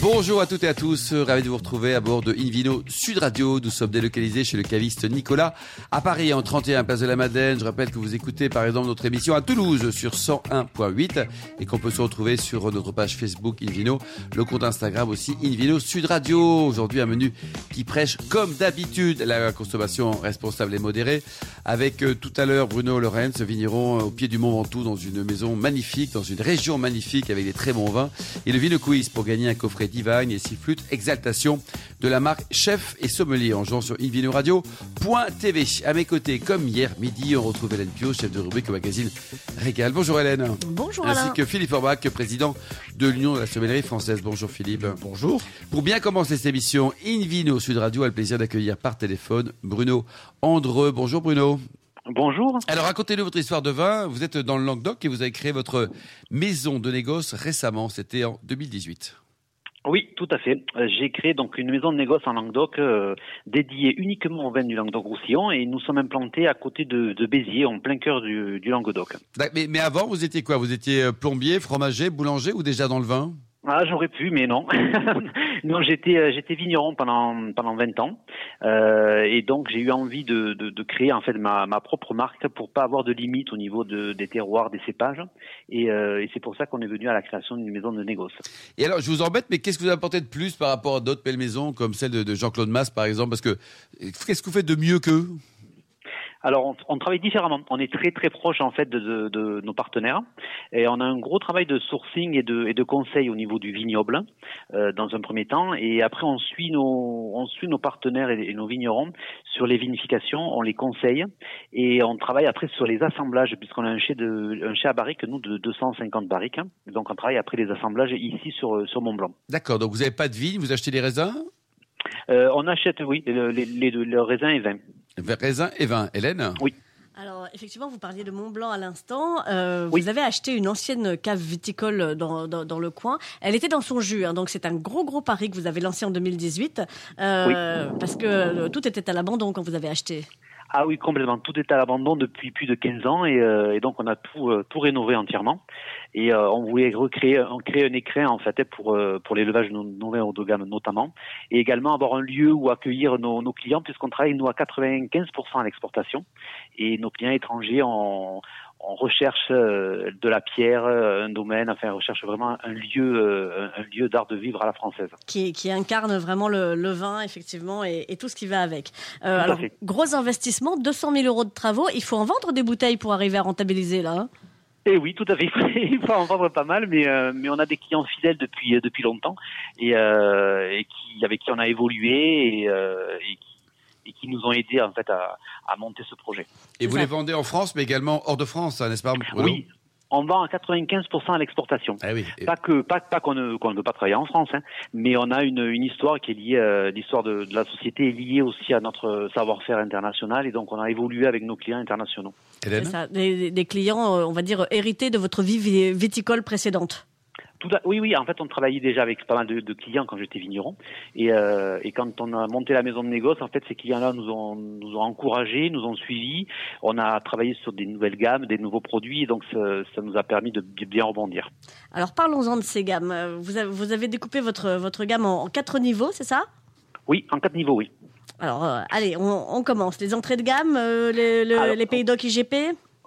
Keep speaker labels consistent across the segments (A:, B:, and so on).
A: Bonjour à toutes et à tous, ravi de vous retrouver à bord de Invino Sud Radio. Nous sommes délocalisés chez le caviste Nicolas à Paris en 31 place de la Madeleine. Je rappelle que vous écoutez par exemple notre émission à Toulouse sur 101.8 et qu'on peut se retrouver sur notre page Facebook Invino, le compte Instagram aussi Invino Sud Radio. Aujourd'hui un menu qui prêche comme d'habitude la consommation responsable et modérée avec euh, tout à l'heure Bruno Lorenz, vigneron au pied du Mont Ventoux dans une maison magnifique, dans une région magnifique avec des très bons vins et le Vino Quiz pour gagner un coffret Divine et six flûtes Exaltation de la marque Chef et Sommelier en jouant sur invinoradio.tv. À mes côtés, comme hier midi, on retrouve Hélène Pio, chef de rubrique au magazine Régal. Bonjour Hélène.
B: Bonjour
A: Ainsi
B: Alain.
A: que Philippe Orbach, président de l'Union de la sommellerie française. Bonjour Philippe. Bonjour. Pour bien commencer cette émission, Invino Sud Radio a le plaisir d'accueillir par téléphone Bruno Andreux. Bonjour Bruno.
C: Bonjour.
A: Alors racontez-nous votre histoire de vin. Vous êtes dans le Languedoc et vous avez créé votre maison de négoce récemment. C'était en 2018.
C: Oui, tout à fait. Euh, J'ai créé donc une maison de négoce en Languedoc euh, dédiée uniquement aux vins du Languedoc-Roussillon et nous sommes implantés à côté de, de Béziers, en plein cœur du, du Languedoc.
A: Mais avant, vous étiez quoi? Vous étiez euh, plombier, fromager, boulanger ou déjà dans le vin?
C: Ah, j'aurais pu, mais non. non, j'étais euh, j'étais vigneron pendant pendant 20 ans euh, et donc j'ai eu envie de, de, de créer en fait ma, ma propre marque pour pas avoir de limite au niveau de, des terroirs, des cépages et, euh, et c'est pour ça qu'on est venu à la création d'une maison de négoce.
A: Et alors, je vous embête, mais qu'est-ce que vous apportez de plus par rapport à d'autres belles maisons comme celle de, de Jean-Claude Masse, par exemple? Parce que qu'est-ce que vous faites de mieux qu'eux?
C: Alors, on, on travaille différemment. On est très très proche en fait de, de- de nos partenaires et on a un gros travail de sourcing et de, et de conseil au niveau du vignoble euh, dans un premier temps et après on suit nos on suit nos partenaires et, et nos vignerons sur les vinifications, on les conseille et on travaille après sur les assemblages puisqu'on a un chai de un chai à barriques nous de 250 barriques. Donc on travaille après les assemblages ici sur sur Mont Blanc.
A: D'accord, donc vous n'avez pas de vigne, vous achetez des raisins?
C: Euh, on achète oui le- les, les, deux, le raisin et vin.
A: Raisins et vin. Hélène
C: Oui.
B: Alors, effectivement, vous parliez de Mont Blanc à l'instant. Euh,
C: Oui.
B: Vous avez acheté une ancienne cave viticole dans, dans, dans le coin. Elle était dans son jus, hein, donc c'est un gros, gros pari que vous avez lancé en 2018. euh, Parce que euh, tout était à l'abandon quand vous avez acheté.
C: Ah oui, complètement. Tout est à l'abandon depuis plus de 15 ans et, euh, et donc on a tout, euh, tout rénové entièrement. Et euh, on voulait recréer, on un écrin en fait pour euh, pour l'élevage de nos, nos vins haut de gamme notamment, et également avoir un lieu où accueillir nos, nos clients puisqu'on travaille nous à 95% à l'exportation et nos clients étrangers on, on recherche euh, de la pierre, euh, un domaine, enfin on recherche vraiment un lieu euh, un lieu d'art de vivre à la française.
B: Qui, qui incarne vraiment le, le vin, effectivement, et, et tout ce qui va avec. Euh, alors,
C: fait.
B: gros investissement, 200 000 euros de travaux. Il faut en vendre des bouteilles pour arriver à rentabiliser, là. hein?
C: Et oui, tout à fait. Il faut en vendre pas mal, mais euh, mais on a des clients fidèles depuis depuis longtemps et, euh, et qui avec qui on a évolué et, euh, et, qui, et qui nous ont aidés en fait à, à monter ce projet.
A: Et vous
B: ça.
A: les vendez en France, mais également hors de France, hein, n'est-ce pas Bruno
C: Oui, on vend à 95% à l'exportation.
A: Ah oui. Et-
C: Pas que pas, pas qu'on ne qu'on ne veut pas travailler en France, hein, mais on a une, une histoire qui est liée, euh, l'histoire de, de la société est liée aussi à notre savoir-faire international et donc on a évolué avec nos clients internationaux.
B: Ça, des, clients, euh, on va dire, hérités de votre vie vi- viticole précédente.
C: Tout à- oui, oui, en fait, on travaillait déjà avec pas mal de, de clients quand j'étais vigneron. Et, euh, et quand on a monté la maison de négoce, en fait, ces clients-là nous ont, nous ont encouragés, nous ont suivis. On a travaillé sur des nouvelles gammes, des nouveaux produits, et donc ça, ça nous a permis de bi- bien rebondir.
B: Alors parlons-en de ces gammes. Vous avez, vous avez découpé votre, votre gamme en, en quatre niveaux, c'est ça?
C: Oui, en quatre niveaux, oui.
B: Alors euh, allez, on, on commence. Les entrées de gamme, euh, les, le-
C: Alors,
B: les pays d'oc IGP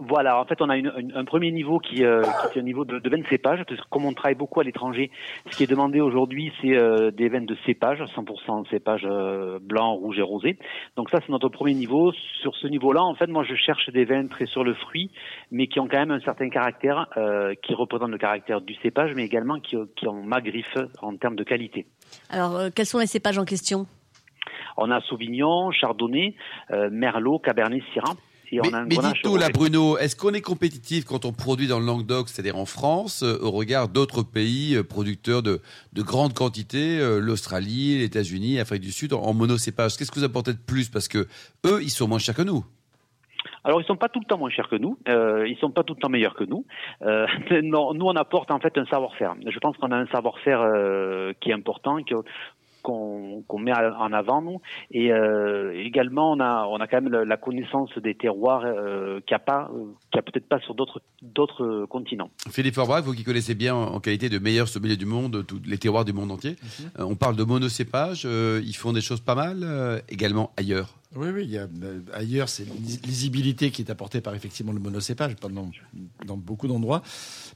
C: Voilà, en fait, on a une- une- un premier niveau qui, euh, qui est un niveau de, de vin de cépage, parce que comme on travaille beaucoup à l'étranger, ce qui est demandé aujourd'hui, c'est euh, des vins de cépage, 100% cépage euh, blanc, rouge et rosé. Donc ça, c'est notre premier niveau. Sur ce niveau-là, en fait, moi, je cherche des vins très sur le fruit, mais qui ont quand même un certain caractère, euh, qui représente le caractère du cépage, mais également qui, qui ont ma griffe en termes de qualité.
B: Alors euh, quels sont les cépages en question?
C: On a Sauvignon, Chardonnay, euh, Merlot, Cabernet, Syrah. Et
A: Mais,
C: on a un
A: mais
C: Grenache
A: dites-nous là. Bruno, est-ce qu'on est compétitif quand on produit dans le Languedoc, c'est-à-dire en France, euh, au regard d'autres pays euh, producteurs de, de grandes quantités, euh, l'Australie, les États-Unis, l'Afrique du Sud, en, en monocépage Qu'est-ce que vous apportez de plus? Parce que eux, ils sont moins chers que nous.
C: Alors ils sont pas tout le temps moins chers que nous, euh, ils sont pas tout le temps meilleurs que nous. Euh, non, nous on apporte en fait un savoir-faire. Je pense qu'on a un savoir-faire euh, qui est important, que qu'on met en avant nous. Et euh, également, on a, on a quand même la, connaissance des terroirs euh, qu'il n'y a pas, qu'il a peut-être pas sur d'autres d'autres continents.
A: Philippe Forbrac, vous qui connaissez bien en qualité de meilleur sommelier du monde, tous les terroirs du monde entier, mhm. on parle de monocépage. ils font des choses pas mal également ailleurs.
D: Oui, oui, a, ailleurs, c'est lisibilité qui est apportée par effectivement le monocépage dans, dans beaucoup d'endroits.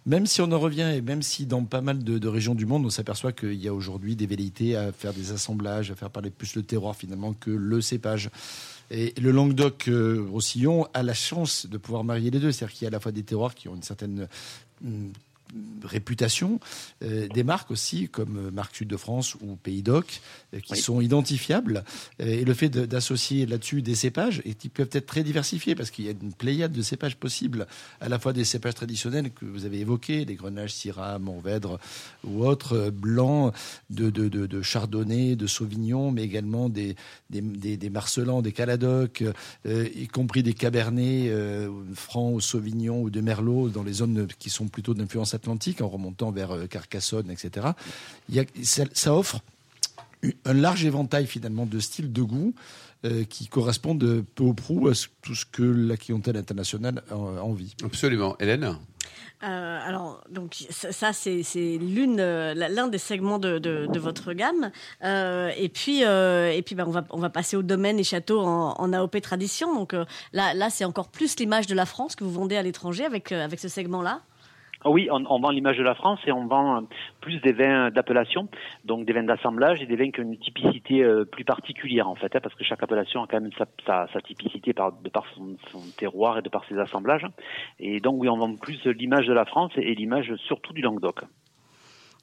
D: Même si on en revient et même si dans pas mal de, régions du monde, on s'aperçoit qu'il y a aujourd'hui des velléités à faire des assemblages, à faire parler plus le terroir finalement que le cépage. Et le Languedoc-Roussillon a la chance de pouvoir marier les deux. C'est-à-dire qu'il y a à la fois des terroirs qui ont une certaine réputation, euh, des marques aussi comme Marque Sud de France ou Pays Doc euh, qui sont identifiables. Euh, et le fait d'associer là-dessus des cépages et qui peuvent être très diversifiés parce qu'il y a une pléiade de cépages possibles, à la fois des cépages traditionnels que vous avez évoqués, des grenages Syrah, Mourvèdre ou autres, blancs, de, de, de, chardonnay, de sauvignon, mais également des, des, des, des marcelans, des caladocs, y compris des cabernets francs ou sauvignon ou de merlot dans les zones qui sont plutôt d'influence atlantique en remontant vers euh, Carcassonne, etc. Il ça, offre un large éventail finalement de styles, de goûts euh, qui correspondent peu ou prou à tout ce que la clientèle internationale a envie.
A: Absolument. Hélène?
B: Euh, alors, donc ça, c'est l'une, l'un des segments de, votre gamme. et puis, et puis, ben, on va on va passer au domaine et châteaux en, AOP tradition. Donc là, là, c'est encore plus l'image de la France que vous vendez à l'étranger avec avec ce segment-là.
C: Ah oui, on, vend l'image de la France et on vend euh, plus des vins d'appellation, donc des vins d'assemblage et des vins qui ont une typicité euh, plus particulière en fait, hein, parce que chaque appellation a quand même sa, typicité par, de par son, terroir et de par ses assemblages. Et donc oui, on vend plus l'image de la France et, l'image surtout du Languedoc.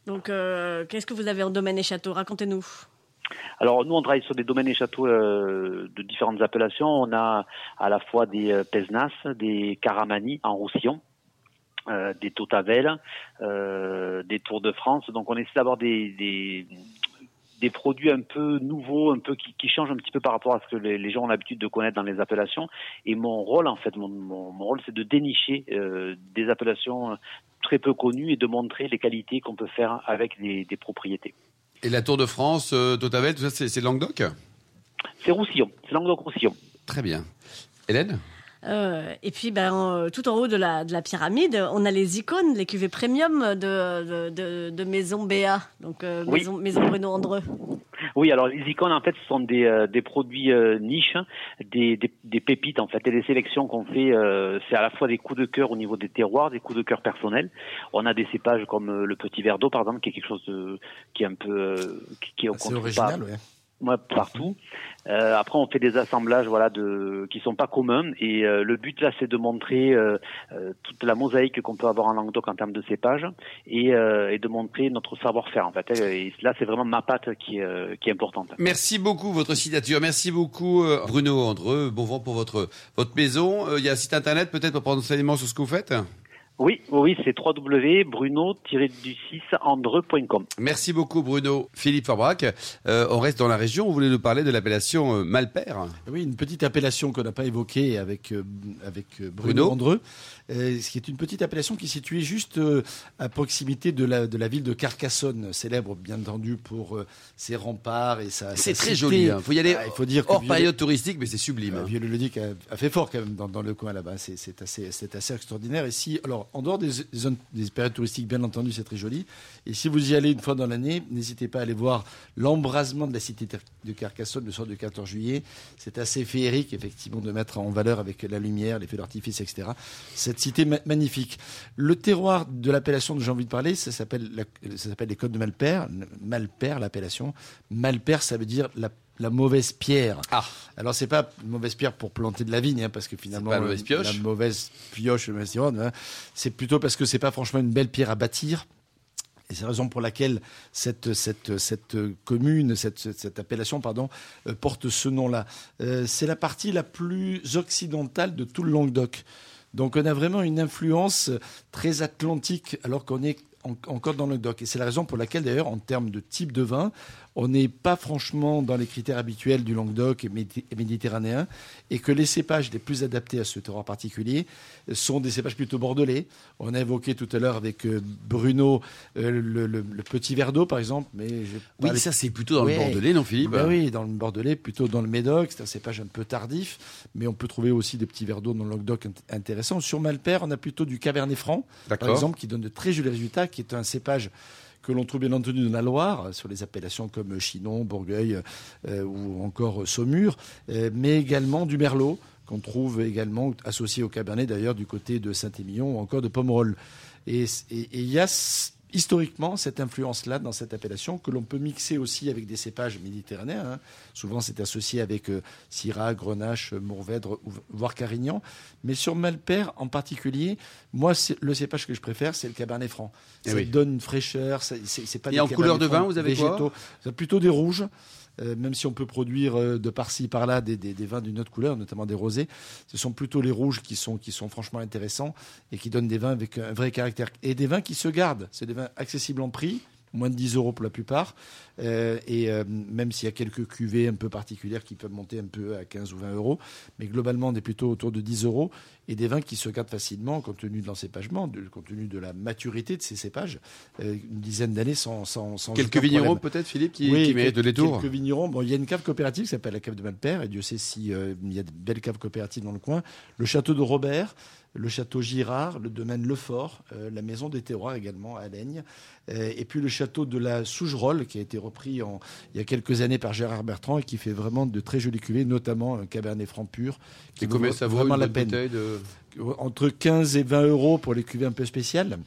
B: Donc euh, qu'est-ce que vous avez en domaine et château Racontez-nous.
C: Alors nous, on travaille sur des domaines et châteaux de différentes appellations. On a à la fois des euh, Pesnas, des Caramani en Roussillon, euh, des Totavel, euh, des Tours de France. Donc on essaie d'avoir des, des, des, produits un peu nouveaux, un peu qui, qui, changent un petit peu par rapport à ce que les, les gens ont l'habitude de connaître dans les appellations. Et mon rôle, en fait, mon, mon, rôle, c'est de dénicher euh, des appellations très peu connues et de montrer les qualités qu'on peut faire avec des, des, propriétés.
A: Et la Tour de France, Totavel, tout ça, c'est Languedoc?
C: C'est Roussillon, c'est Languedoc-Roussillon.
A: Très bien. Hélène?
B: Euh, et puis, ben, tout en haut de la, de la pyramide, on a les icônes, les cuvées premium de, de, de, Maison BA, donc euh, Maison, Maison Bruno Andreux.
C: Oui, alors les icônes, en fait, ce sont des, euh, des produits niches, des, des, des, pépites, en fait, et les sélections qu'on fait, c'est à la fois des coups de cœur au niveau des terroirs, des coups de cœur personnels. On a des cépages comme le petit verre d'eau, par exemple, qui est quelque chose de, qui est un peu, qui, est au
D: original, ouais
C: moi partout. Euh, après, on fait des assemblages, voilà, de qui sont pas communs. Et euh, le but là, c'est de montrer euh, euh, toute la mosaïque qu'on peut avoir en Languedoc en termes de cépage et, euh, et de montrer notre savoir-faire en fait. Et là, c'est vraiment ma patte qui est, qui est importante.
A: Merci beaucoup votre signature. Merci beaucoup Bruno Andreux. Bon vent pour votre votre maison. Il y a un site internet peut-être pour prendre enseignement sur ce que vous faites?
C: Oui, oui, c'est www.bruno-andreux.com.
A: Merci beaucoup Bruno. Philippe Fabrac, euh, on reste dans la région, vous voulez nous parler de l'appellation euh, Malpère
D: Oui, une petite appellation qu'on n'a pas évoquée avec, euh, avec Bruno, Andreux, ce qui est une petite appellation qui est située juste à proximité de la, de la ville de Carcassonne, célèbre bien entendu pour ses remparts et sa
A: C'est très joli, il hein. faut y aller ah, il faut dire hors période touristique, mais c'est sublime.
D: Hein. Vieux-le-Duc a, a, fait fort quand même dans, dans le coin là-bas, c'est assez, assez extraordinaire. Et si, alors, en dehors des zones, des périodes touristiques, bien entendu, c'est très joli. Et si vous y allez une fois dans l'année, n'hésitez pas à aller voir l'embrasement de la cité de Carcassonne le soir du 14 juillet. C'est assez féerique, effectivement, de mettre en valeur avec la lumière, les feux d'artifice, etc. Cette cité magnifique. Le terroir de l'appellation dont j'ai envie de parler, ça s'appelle, les Côtes de Malpère. Malpère, l'appellation. Malpère, ça veut dire la la mauvaise pierre.
A: Ah.
D: Alors c'est pas une mauvaise pierre pour planter de la vigne, hein, parce que finalement
A: la mauvaise pioche,
D: la mauvaise pioche, hein, c'est plutôt parce que c'est pas franchement une belle pierre à bâtir. Et c'est la raison pour laquelle cette, cette, cette commune, cette, cette appellation, pardon, euh, porte ce nom-là. Euh, c'est la partie la plus occidentale de tout le Languedoc. Donc on a vraiment une influence très atlantique, alors qu'on est encore dans le doc. Et c'est la raison pour laquelle, d'ailleurs, en termes de type de vin, on n'est pas franchement dans les critères habituels du Languedoc et méditerranéen, et que les cépages les plus adaptés à ce terroir particulier sont des cépages plutôt bordelais. On a évoqué tout à l'heure avec euh, Bruno euh, le, petit verre d'eau, par exemple. Mais
A: oui, ça c'est plutôt dans le bordelais, non Philippe
D: ben Oui, dans le bordelais, plutôt dans le Médoc. C'est un cépage un peu tardif, mais on peut trouver aussi des petits verres d'eau dans le Languedoc intéressants. Sur Malpère, on a plutôt du Cabernet Franc, par exemple, qui donne de très jolis résultats, qui est un cépage que l'on trouve bien entendu dans la Loire, sur les appellations comme Chinon, Bourgueil euh, ou encore Saumur, euh, mais également du Merlot, qu'on trouve également associé au Cabernet d'ailleurs du côté de Saint-Émilion ou encore de Pomerol. Et il historiquement cette influence-là dans cette appellation que l'on peut mixer aussi avec des cépages méditerranéens. Hein. Souvent, c'est associé avec euh, Syrah, Grenache, Mourvèdre, voire Carignan. Mais sur Malpère en particulier, moi, le cépage que je préfère, c'est le Cabernet Franc. Eh ça donne une fraîcheur. C'est pas
A: Et en couleur de vin, vous avez
D: végétaux. quoi Plutôt des rouges. Euh, même si on peut produire euh, de par-ci par-là des, vins d'une autre couleur, notamment des rosés, ce sont plutôt les rouges qui sont, franchement intéressants et qui donnent des vins avec un vrai caractère. Et des vins qui se gardent. C'est des vins accessibles en prix, moins de 10 euros pour la plupart. Euh, et même s'il y a quelques cuvées un peu particulières qui peuvent monter un peu à 15 ou 20 euros, mais globalement, on est plutôt autour de 10 euros. Et des vins qui se gardent facilement compte tenu de l'encépagement, compte tenu de la maturité de ces cépages. Euh, une dizaine d'années sans, sans, sans,
A: Quelques vignerons peut-être, Philippe, qui, qui méritent de détour
D: Quelques vignerons. Bon, il y a une cave coopérative qui s'appelle la cave de Malpère, et Dieu sait s'il il y a de belles caves coopératives dans le coin. Le château de Robert, le château Girard, le domaine Lefort, euh, la maison des terroirs également à Alaigne, euh, et puis le château de la Sougerolles qui a été repris il y a quelques années par Gérard Bertrand et qui fait vraiment de très jolies cuvées, notamment un Cabernet Franc pur.
A: Qui et ça vaut vraiment la peine de...
D: Entre 15 et 20 euros pour les cuvées un peu spéciales.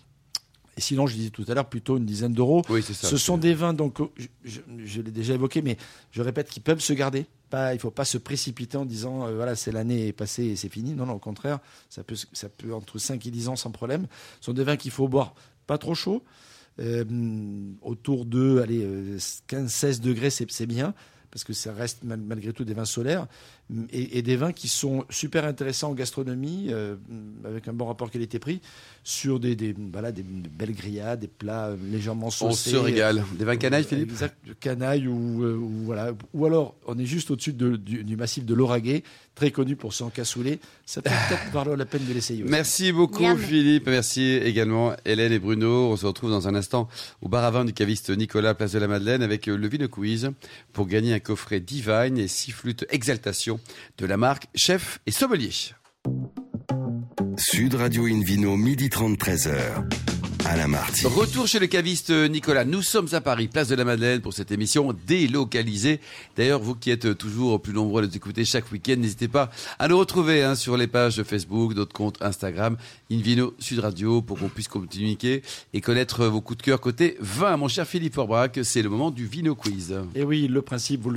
D: Et sinon, je disais tout à l'heure, plutôt une dizaine d'euros.
A: Oui, ça,
D: Ce sont des vins, donc, je, l'ai déjà évoqué, mais je répète, qui peuvent se garder. Pas, il ne faut pas se précipiter en disant, euh, voilà, c'est l'année est passée et c'est fini. Non, non, au contraire, ça peut, ça peut entre 5 et 10 ans sans problème. Ce sont des vins qu'il faut boire pas trop chaud. Euh, autour de allez, 15-16 euh, degrés, c'est bien parce que ça reste malgré tout des vins solaires, et, des vins qui sont super intéressants en gastronomie, euh, avec un bon rapport qualité-prix, sur des, des, voilà, des belles grillades, des plats légèrement saucés.
A: On se régale. Des vins canailles, Philippe
D: Exact, canaille, ou, euh, ou, voilà. ou alors on est juste au-dessus du, du, massif de l'Auragais, très connu pour son cassoulet. Ça peut peut-être valoir la peine de l'essayer.
A: Merci beaucoup, Philippe. Merci également, Hélène et Bruno. On se retrouve dans un instant au bar à vin du caviste Nicolas, place de la Madeleine, avec le Vino Quiz pour gagner un coffret Divine et six flûtes Exaltation de la marque Chef et Sommelier.
E: Sud Radio Invino, midi 30, 13h.
A: Retour chez le caviste Nicolas. Nous sommes à Paris, place de la Madeleine, pour cette émission délocalisée. D'ailleurs, vous qui êtes toujours plus nombreux à nous écouter chaque week-end, n'hésitez pas à nous retrouver hein, sur les pages de Facebook, notre compte Instagram, Invino Sud Radio, pour qu'on puisse communiquer et connaître vos coups de cœur côté vin. Mon cher Philippe Forbrac, c'est le moment du Vino Quiz.
D: Et eh oui, le principe, vous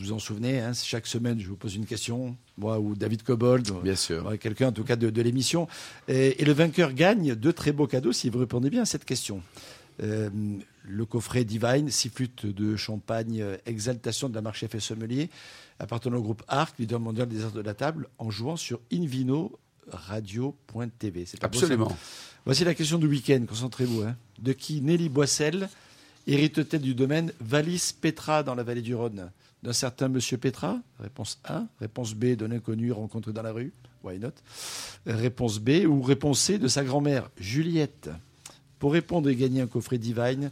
D: vous en souvenez, hein, chaque semaine, je vous pose une question moi ou David Cobold,
A: bien sûr,
D: quelqu'un en tout cas de, l'émission. Et, le vainqueur gagne de très beaux cadeaux si vous répondez bien à cette question. Euh, le coffret Divine, six flûtes de champagne, euh, exaltation de la marque chef et sommelier, appartenant au groupe ARC, leader mondial des arts de la table, en jouant sur Invino radio.tv.
A: C'est Absolument.
D: Voici la question du week-end, concentrez-vous. Hein. De qui Nelly Boissel? Hérite-t-elle du domaine Valis Petra dans la vallée du Rhône d'un certain Monsieur Petra Réponse A. Réponse B d'un inconnu rencontré dans la rue Why not Réponse B ou réponse C de sa grand-mère Juliette. Pour répondre et gagner un coffret Divine,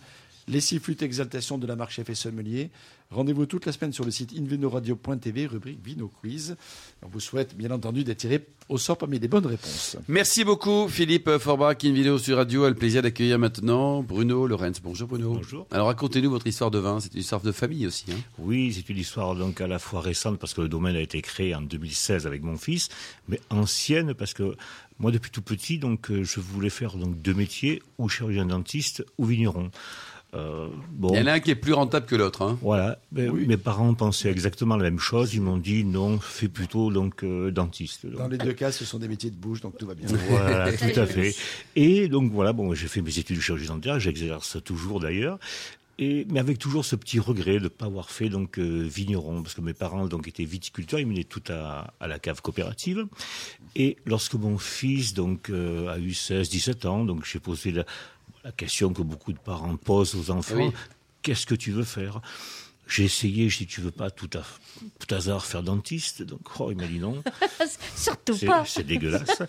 D: les six flûtes exaltation de la marque Chef et Sommelier, Rendez-vous toute la semaine sur le site invinoradio.tv, rubrique Vino Quiz. On vous souhaite bien entendu d'attirer au sort parmi les bonnes réponses.
A: Merci beaucoup Philippe Forbach, Invino sur Radio. A le plaisir d'accueillir maintenant Bruno Lorenz. Bonjour Bruno.
F: Bonjour.
A: Alors racontez-nous votre histoire de vin. C'est une histoire de famille aussi. Hein
F: oui, c'est une histoire donc à la fois récente parce que le domaine a été créé en 2016 avec mon fils, mais ancienne parce que moi depuis tout petit donc euh, je voulais faire donc deux métiers, ou chirurgien dentiste ou vigneron.
A: Euh, Il y en a un qui est plus rentable que l'autre. Hein.
F: Voilà. Mes parents pensaient exactement la même chose. Ils m'ont dit non, fais plutôt donc euh, dentiste.
D: Dans les deux cas, ce sont des métiers de bouche, donc tout va bien.
F: Voilà, tout à fait. Et donc voilà, bon, j'ai fait mes études de chirurgie dentaire. J'exerce toujours d'ailleurs. Et, mais avec toujours ce petit regret de ne pas avoir fait donc euh, vigneron, parce que mes parents donc étaient viticulteurs, ils menaient tout à, à la cave coopérative. Et lorsque mon fils donc a eu 16-17 ans, donc j'ai posé la, la question que beaucoup de parents posent aux enfants.
A: Oui.
F: Qu'est-ce que tu veux faire? J'ai essayé, je dis, tu veux pas tout, à, tout hasard faire dentiste? Donc, oh, il m'a dit non.
B: Surtout
F: C'est
B: pas.
F: c'est dégueulasse.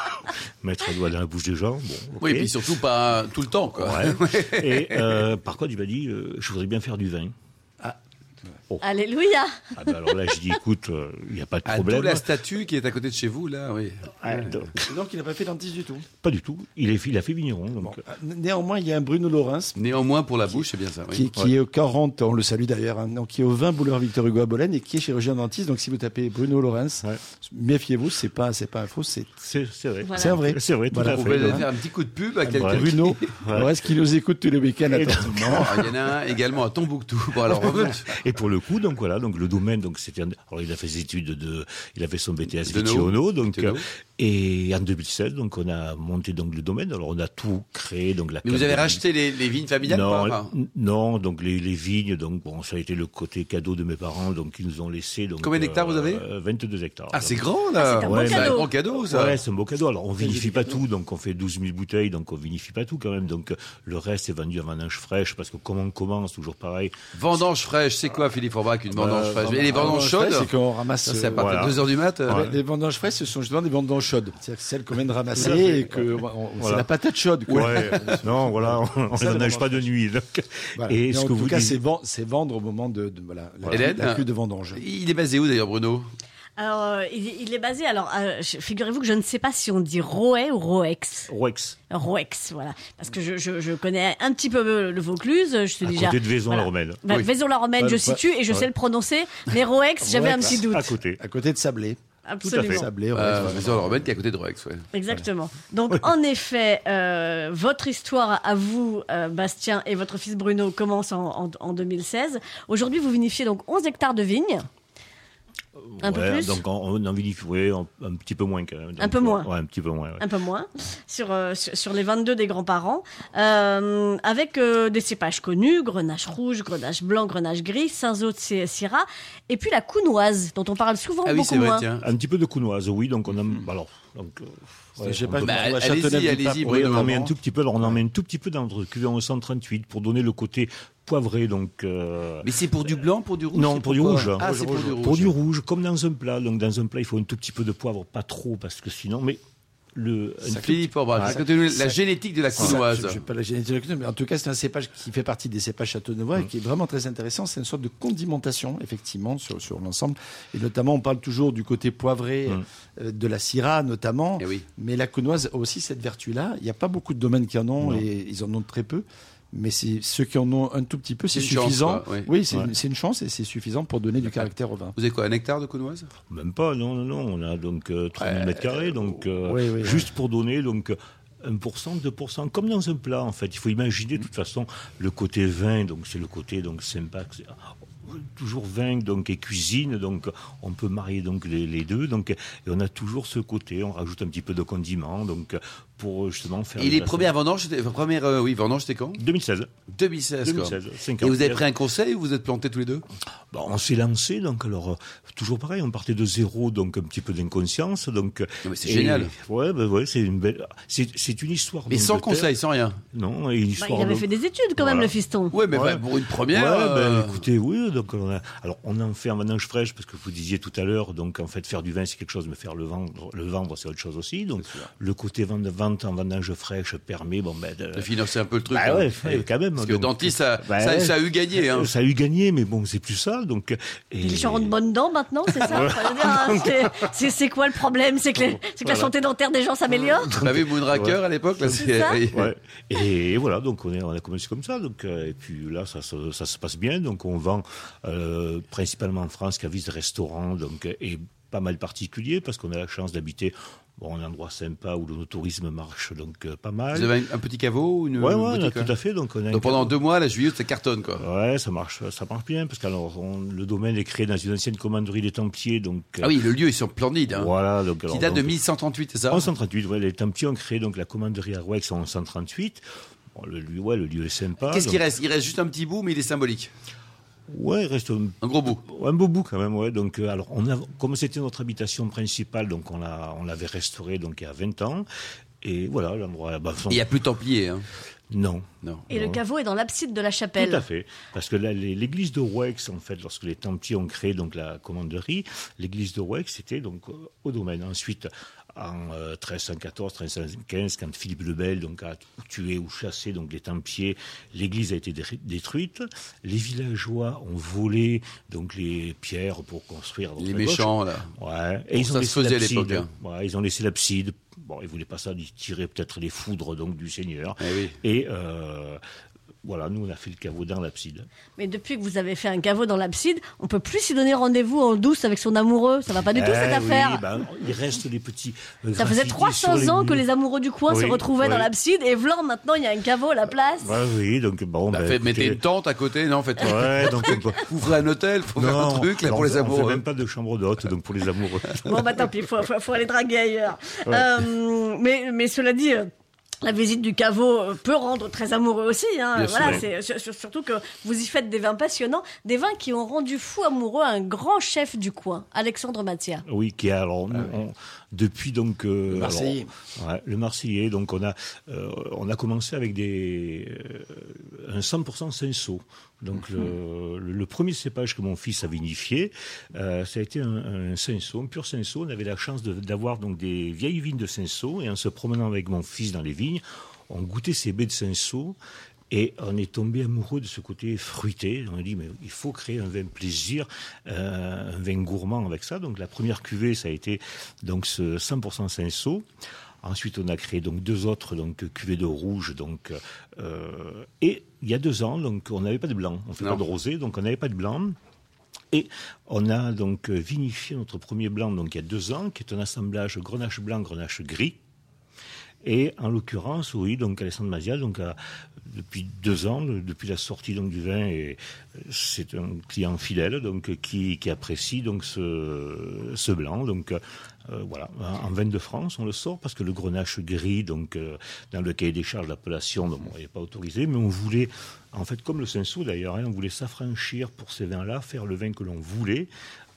F: Mettre un doigt dans la bouche des gens. Bon.
A: Oui, et puis surtout pas tout le temps, quoi.
F: Ouais. Et euh, par contre, il m'a dit, euh, je voudrais bien faire du vin.
B: Alléluia.
F: Ah ben alors là, je dis, écoute, euh, il n'y a pas de
A: Ah, d'où
F: problème.
A: la statue qui est à côté de chez vous, là, oui.
F: Ah, donc,
D: Donc il n'a pas fait dentiste du tout.
F: pas du tout. Il, est, il a fait vigneron. Donc,
D: Bon. Ah, Néanmoins, il y a un Bruno Laurens
A: Néanmoins, pour la bouche, c'est bien ça. oui.
D: qui, qui est au 40, on le salue d'ailleurs, hein, donc qui est au 20 boulevard Victor Hugo à Bologne et qui est chirurgien dentiste. Donc si vous tapez Bruno Laurens,
F: Ouais.
D: méfiez-vous, c'est pas c'est pas un faux, c'est
F: c'est c'est vrai.
B: Voilà.
D: c'est vrai.
F: C'est vrai, tout
D: Voilà.
F: à
A: Vous
F: fait.
A: pouvez
D: hein.
A: faire un petit coup de pub à quelqu'un.
F: bah,
D: Bruno
F: Ouais.
D: Laurens qui nous écoute tous les week-ends.
A: Ah, Il y en a un également à Tombouctou. Bon, alors.
F: Et pour le coup, donc voilà, donc le domaine, donc c'était, alors il a fait ses études de, il a fait son BTS Vitiono, donc euh, et en 2016, donc on a monté donc le domaine. Alors on a tout créé, donc la.
A: Mais vous avez racheté les, les vignes familiales
F: non,
A: pas
F: non, donc les, les vignes, donc bon, ça a été le côté cadeau de mes parents, donc ils nous ont laissé. Donc,
A: Combien d'hectares vous avez?
F: euh, 22 hectares.
A: Ah, c'est grand,
B: Ah,
A: là
B: c'est un
F: beau
A: Ouais, C'est un
B: cadeau.
A: ça.
F: Ouais, c'est un beau cadeau. Alors, on vinifie pas tout, donc on fait 12 000 bouteilles, donc on vinifie pas tout quand même. Donc, euh, le reste est vendu à vendange fraîche, parce que comme on commence, toujours pareil.
A: Vendange fraîche, c'est quoi, Philippe? Forbach, une vendange
D: Euh,
A: fraîche Et les vendanges
D: fraîches,
A: chaudes
D: C'est qu'on ramasse.
A: Ça, c'est à partir
F: voilà.
A: de 2 heures du mat euh,
F: Ouais.
D: Les vendanges fraîches, ce sont justement des vendanges chaudes. C'est-à-dire que celles qu'on vient de ramasser
F: Tout
D: et que on- on- c'est la patate chaude. quoi.
F: Ouais, non, voilà, on ne
D: Ça, les
F: nage pas de nuit. donc.
D: Voilà.
F: Et ce
D: en
F: que
D: tout
F: vous
D: cas,
F: dites-
D: c'est ven- c'est vendre au moment de, de- voilà, la,
A: Hélène
D: la queue de vendange.
A: Il est basé où d'ailleurs, Bruno?
B: Alors, euh, il, il est basé. Alors, euh, figurez-vous que je ne sais pas si on dit Roé ou Roex.
F: Roex,
B: Roex, voilà. Parce que je, je, je connais un petit peu le Vaucluse. Je suis
F: à
B: déjà.
F: côté de Vaison-la-Romaine.
B: Bah,
F: Oui.
B: Vaison-la-Romaine, je situe et je
F: Ouais.
B: sais le prononcer. Mais Roex, j'avais un petit doute.
F: À côté.
D: À côté de Sablé.
B: Absolument.
D: Sablé,
A: euh,
D: ouais.
A: Maison Lorraine qui est à côté de Roex, ouais.
B: Exactement. Donc, en effet, euh, votre histoire à vous, euh, Bastien, et votre fils Bruno commence en, en, en 2016. Aujourd'hui, vous vinifiez donc 11 hectares de vignes. Un peu
F: Ouais,
B: plus
F: Donc, on, on en vinifie, ouais, un, un petit peu moins quand même.
B: Un
F: Donc,
B: peu moins.
F: Ouais, un petit peu moins. ouais.
B: un peu moins, sur, euh, sur, sur les 22 des grands-parents, euh, avec euh, des cépages connus, grenache rouge, grenache blanc, grenache gris, Saint-Zot, Sy- Syrah, et puis la counoise, dont on parle souvent
A: Ah oui,
B: beaucoup
A: c'est vrai,
B: moins.
A: tiens.
F: Un petit peu de counoise, oui. Donc, on a. Alors, donc. euh, ouais,
D: Je sais pas,
A: Bah, allez-y, allez-y.
F: Oui, on en met un tout petit peu. Alors, on en met un tout petit peu dans notre cuvée en 138 pour donner le côté poivré. Donc, euh,
A: Mais c'est pour du blanc, pour du rouge
F: Non,
A: c'est
F: pour du rouge.
A: Ah, c'est pour du rouge.
F: pour du rouge, comme dans un plat. Donc, dans un plat, il faut un tout petit peu de poivre, pas trop, parce que sinon, mais le.
A: Philippe
D: Ah,
A: la génétique de la counoise.
D: Je ne sais pas la génétique de la counoise, mais en tout cas, c'est un cépage qui fait partie des cépages châteaunevois
A: Mm.
D: et qui est vraiment très intéressant. C'est une sorte de condimentation, effectivement, sur, sur l'ensemble. Et notamment, on parle toujours du côté poivré
F: Mm.
D: euh, de la syrah, notamment.
A: Eh oui.
D: Mais la counoise a aussi cette vertu-là. Il n'y a pas beaucoup de domaines qui en ont
F: Non.
D: et ils en ont très peu. Mais c'est ceux qui en ont un tout petit peu, c'est
A: chance,
D: suffisant.
A: quoi, oui.
D: Oui, c'est
F: Ouais.
D: une- chance et c'est suffisant pour donner du caractère au vin.
A: Vous avez quoi, un hectare de counoise
F: Même pas, non, non, non. On a donc euh, 3000 mètres carrés, donc euh,
D: oui, oui,
F: juste pour donner donc 1%, 2%, comme dans un plat en fait. Il faut imaginer de toute façon le côté vin, donc c'est le côté donc sympa. c'est- Toujours vin donc et cuisine, donc on peut marier donc les, les deux, donc et on a toujours ce côté. On rajoute un petit peu de condiments, donc pour justement faire.
A: Et les premières vendanges, c'était, première, euh, oui, vendange, c'était quand?
F: 2016.
A: 2016, quoi.
F: 2016, cinq
A: Et vous avez pris un conseil ou vous êtes plantés tous les deux?
F: Bon, on s'est lancé, donc alors euh, toujours pareil, on partait de zéro, donc un petit peu d'inconscience, donc.
A: C'est génial.
F: Ouais, ben ouais, c'est une belle, c'est une histoire.
A: Mais sans conseil, sans rien.
F: Non, et une
B: Bah, il avait fait des études quand même, le fiston.
A: Ouais, mais
F: Ouais.
A: bah, pour une première.
F: Ouais,
A: euh,
F: écoutez, oui, donc on a, alors on en fait en vendange fraîche parce que vous disiez tout à l'heure, donc en fait faire du vin c'est quelque chose, mais faire le vendre, le vendre c'est autre chose aussi. Donc le côté vente, vente en vendange fraîche permet, bon ben, de,
A: de financer un peu le truc.
F: Bah
A: hein.
F: ouais, quand même.
A: Parce que
F: donc-
A: dentiste, ça,
F: Bah
A: ça,
F: ouais.
A: ça a eu gagné. Hein.
F: Ça a eu gagné, mais bon, c'est plus ça. Donc, et...
B: Les gens ont de bonnes dents maintenant, c'est ça c'est- quoi le problème C'est que, les- que la santé dentaire des gens s'améliore
A: Vous avez Moonraker à l'époque.
F: Ouais. Et voilà, donc on, est, on a commencé comme ça. Donc, euh, et puis là, ça, se- ça se passe bien. Donc on vend euh, principalement en France, qui avise des restaurants, donc et pas mal particulier parce qu'on a la chance d'habiter bon, un endroit sympa où le tourisme marche donc euh, pas mal.
A: Vous avez un, un petit caveau une
F: Ouais, ouais, on a
A: boutique,
F: tout
A: hein
F: à fait. Donc, on a un
A: Donc pendant deux mois, la juillet, ça cartonne quoi.
F: Ouais, ça marche, ça marche bien parce que alors on- le domaine est créé dans une ancienne commanderie des Templiers, donc
A: Ah oui, le lieu est splendide. Hein.
F: voilà, donc
A: Qui
F: alors,
A: date de
F: donc,
A: 1138, c'est ça?
F: 1138, ouais, les Templiers ont créé donc la commanderie à Rouex en 1138. Bon, le lieu, ouais, le lieu est sympa.
A: Qu'est-ce qui reste? Il reste juste un petit bout, mais il est symbolique.
F: Ouais, il reste un,
A: Un gros bout.
F: un beau bout quand même, ouais. Donc, euh, alors, on a, comme c'était notre habitation principale, donc on l'a, on l'avait restauré donc il y a 20 ans. Et voilà, l'endroit, bah, son-
A: Il n'y a plus de Templiers. Hein.
F: Non.
A: Non.
B: Et le caveau est dans l'abside de la chapelle.
F: Tout à fait, parce que là, les- l'église de Rouex, en fait, lorsque les Templiers ont créé donc la commanderie, l'église de Rouex c'était donc au domaine. Ensuite, en euh, 1314, 1315, quand Philippe le Bel donc a tué ou chassé donc les Templiers, l'église a été dé- détruite. Les villageois ont volé donc les pierres pour construire donc,
A: Les
F: gauche.
A: méchants, là.
F: Ouais. Et ils
A: ça
F: ont
A: se
F: laissé
A: faisait à
F: l'abside.
A: l'époque, hein.
F: Ouais, ils ont laissé l'abside. Bon, ils voulaient pas ça, ils tiraient peut-être les foudres donc du Seigneur.
A: Eh oui.
F: Et euh, voilà, nous on a fait le caveau dans l'abside.
B: Mais depuis que vous avez fait un caveau dans l'abside, on peut plus s'y donner rendez-vous en douce avec son amoureux. Ça va pas du tout
F: Eh
B: cette
F: oui,
B: affaire.
F: ben, il reste les petits. euh,
B: Ça faisait
F: graffitis sur
B: 300 ans que les amoureux du coin se
F: Oui,
B: retrouvaient dans l'abside et vlan maintenant il y a un caveau à la place.
F: Ouais, oui, donc bon.
A: Bah,
F: ben,
A: fait- mettez une tente à côté, non, faites
F: Ouais, donc on peut-
A: Vous ferez un hôtel, faut faire un
F: Non,
A: truc là pour les
F: on fait
A: amoureux.
F: même pas de chambre d'hôte, donc pour les amoureux.
B: Bon bah tant pis, faut, faut, faut aller draguer ailleurs. Euh, mais, mais cela dit. La visite du caveau euh, peut rendre très amoureux aussi. Hein. Voilà, c'est sur- sur- surtout que vous y faites des vins passionnants, des vins qui ont rendu fou amoureux un grand chef du coin, Alexandre Mathia.
F: Oui, qui alors on- depuis donc euh,
D: Le Marseillais.
F: alors, ouais, le Marseillais. Donc on a euh, on a commencé avec des euh, un 100% Cinsault. Donc le, le- le premier cépage que mon fils a vinifié, ça a été un, un Cinsault, un pur Cinsault. On avait la chance de- d'avoir donc des vieilles vignes de Cinsault et en se promenant avec mon fils dans les vignes, on goûtait ces baies de Cinsault. Et on est tombé amoureux de ce côté fruité. On a dit, mais il faut créer un vin plaisir, euh, un vin gourmand avec ça. Donc la première cuvée, ça a été donc ce 100% Cinsault. Ensuite, on a créé donc deux autres donc cuvées de rouge. Donc euh, et il y a deux ans, donc on n'avait pas de blanc, on fait
A: Non.
F: pas de rosé, donc on n'avait pas de blanc. Et on a donc vinifié notre premier blanc donc il y a deux ans, qui est un assemblage grenache blanc, grenache gris. Et en l'occurrence, oui, donc Alessandre Mazia, donc depuis deux ans, depuis la sortie donc du vin, c'est un client fidèle donc qui, apprécie donc ce, blanc. Donc euh, voilà, en vin de France, on le sort parce que le grenache gris, donc euh, dans le cahier des charges d'appellation, donc, bon, n'est pas autorisé, mais on voulait, en fait, comme le Cinsault d'ailleurs, hein, on voulait s'affranchir pour ces vins-là, faire le vin que l'on voulait,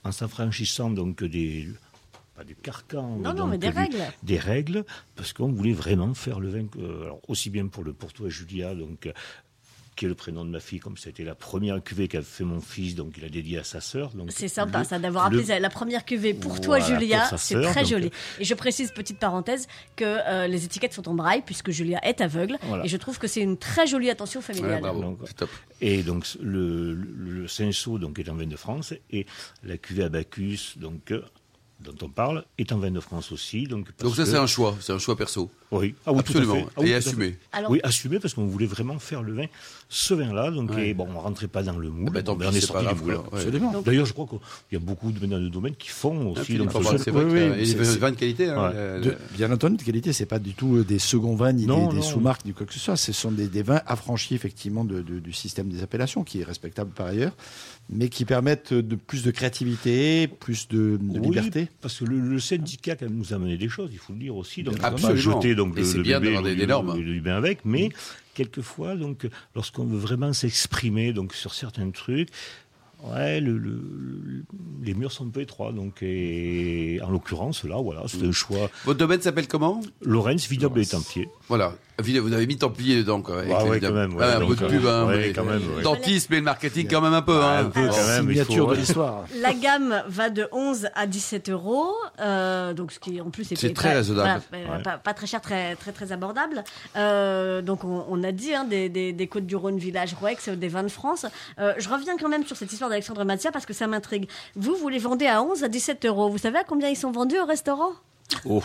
F: en s'affranchissant donc des pas des carcans,
B: Non, non, mais des
F: du-
B: règles.
F: des règles, parce qu'on voulait vraiment faire le vin, alors, aussi bien pour le Porto Julia, donc, euh, qui est le prénom de ma fille, comme c'était la première cuvée qu'a fait mon fils, donc il a dédié à sa sœur. donc
B: C'est sympa
F: le-
B: ça d'avoir appelé ça la première cuvée pour toi
F: Voilà,
B: Julia, c'est très
F: donc,
B: joli.
F: euh,
B: Et je précise petite parenthèse que euh, les étiquettes sont en braille puisque Julia est aveugle
F: Voilà.
B: et je trouve que c'est une très jolie attention
A: Ouais,
B: familiale.
A: bravo,
F: Donc,
A: c'est top.
F: Et donc le, le, le Cinsault donc est en vin de France et la cuvée Abacus donc euh, dont on parle est en vin de France aussi. Donc, parce
A: Donc ça
F: que-
A: c'est un choix, c'est un choix perso.
F: Oui, ah oui, tout à
A: Absolument.
F: fait. Ah oui,
A: Et assumé.
B: Alors-
F: Oui, assumé parce qu'on voulait vraiment faire le vin, ce vin-là. Donc,
A: Ouais.
F: et bon, on rentrait pas dans le moule.
A: Ah bah,
F: on est sorti du moule.
A: Ouais.
D: Absolument.
F: D'ailleurs, je crois qu'il y a beaucoup de dans le domaine qui font
A: Ah,
F: aussi. donc,
A: c'est vrai
D: oui,
A: les vins de qualité. hein,
F: Ouais.
A: le-
D: De- bien entendu, de qualité, c'est pas du tout euh, des seconds vins ni
F: Non,
D: des, sous-marques ni quoi que ce soit. Ce sont des, des vins affranchis effectivement de- de- du système des appellations, qui est respectable par ailleurs, mais qui permettent de plus de créativité, plus de, de
F: Parce que le, le syndicat quand même nous a amené des choses, il faut le dire aussi. Donc,
A: absolument.
F: jeter donc
A: Et c'est bien d'avoir des- des normes.
F: le- le avec, mais quelquefois, donc, lorsqu'on veut vraiment s'exprimer donc sur certains trucs, ouais, le, le- le- les murs sont un peu étroits. Donc, et en l'occurrence, là, voilà, c'est
A: Mm.
F: un choix.
A: Votre domaine s'appelle comment?
F: Lorenz, Vignoble et Templier.
A: Voilà. Vous avez mis Templier dedans, quoi. avec
F: Ah ouais,
A: évidemment.
F: quand même, ouais.
A: Ah, un
F: Donc,
A: peu de pub, hein.
F: ouais,
A: mais-
F: quand même.
A: Dentisme et le marketing, quand même un peu,
F: Ah,
A: hein.
F: un peu, quand même, il
D: Signature
F: faut-
D: de l'histoire.
B: La gamme va de 11 à 17 euros, euh, donc ce qui en plus est, pas-
A: très raisonnable.
B: voilà,
F: Ouais.
B: pas, pas très cher, très très très abordable. Euh, donc on, on a dit hein, des, des, des côtes du Rhône, village Rouex, des vins de France. Euh, je reviens quand même sur cette histoire d'Alexandre Mathia parce que ça m'intrigue. Vous, vous les vendez à 11 à 17 euros. Vous savez à combien ils sont vendus au restaurant?
F: Oh,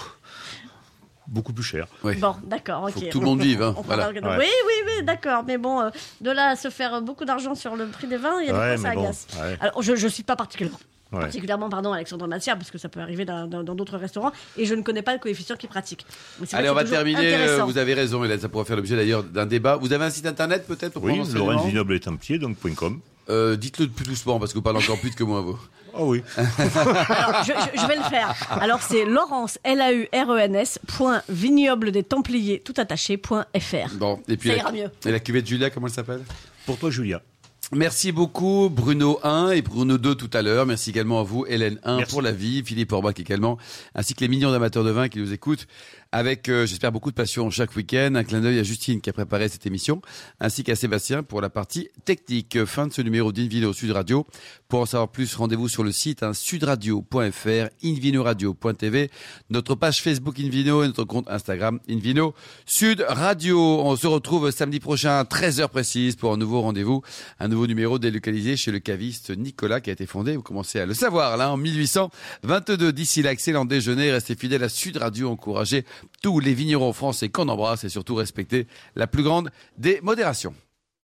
F: beaucoup plus cher.
B: Bon, d'accord, ok.
A: Faut que tout le monde vive, hein, voilà.
B: Oui, oui, oui, d'accord. Mais bon, euh, de là à se faire beaucoup d'argent sur le prix des vins, il y a des fois, ça
F: bon,
B: agace.
F: ouais.
B: Alors, je ne suis pas particulièrement.
F: Ouais.
B: Particulièrement, pardon, Alexandre Mathia, parce que ça peut arriver dans d'autres restaurants, et je ne connais pas le coefficient qu'il pratique.
A: Allez, on va terminer. euh. Vous avez raison, Hélène. Ça pourra faire l'objet d'ailleurs d'un débat. Vous avez un site internet peut-être
F: Oui,
A: enseignement
F: Vignoble et Templier, donc .com.
A: euh, Dites-le plus doucement parce que vous parlez encore plus que moi, vous.
F: Ah oui.
B: Alors, je, je- je vais le faire. Alors, c'est Laurence, L-A-U-R-E-N-S, E point vignoble des Templiers, tout attaché, point FR.
A: Bon, et puis
B: Ça
A: la,
B: ira mieux.
A: Et la cuvée de Julia, comment elle s'appelle?
F: Pour toi, Julia.
A: Merci beaucoup Bruno 1 et Bruno 2 tout à l'heure. Merci également à vous Hélène 1
F: Merci.
A: pour la vie, Philippe Orbach également, ainsi que les millions d'amateurs de vin qui nous écoutent avec, euh, j'espère, beaucoup de passion chaque week-end. Un clin d'œil à Justine qui a préparé cette émission, ainsi qu'à Sébastien pour la partie technique. Fin de ce numéro d'Invino Sud Radio. Pour en savoir plus, rendez-vous sur le site hein, sudradio.fr, invinoradio.tv, notre page Facebook Invino et notre compte Instagram Invino Sud Radio. On se retrouve samedi prochain, 13h précise, pour un nouveau rendez-vous, un nouveau numéro délocalisé chez le caviste Nicolas qui a été fondé, vous commencez à le savoir là, en 1822. D'ici là, excellent déjeuner, restez fidèles à Sud Radio, encouragez tous les vignerons français qu'on embrasse et surtout respectez la plus grande des modérations.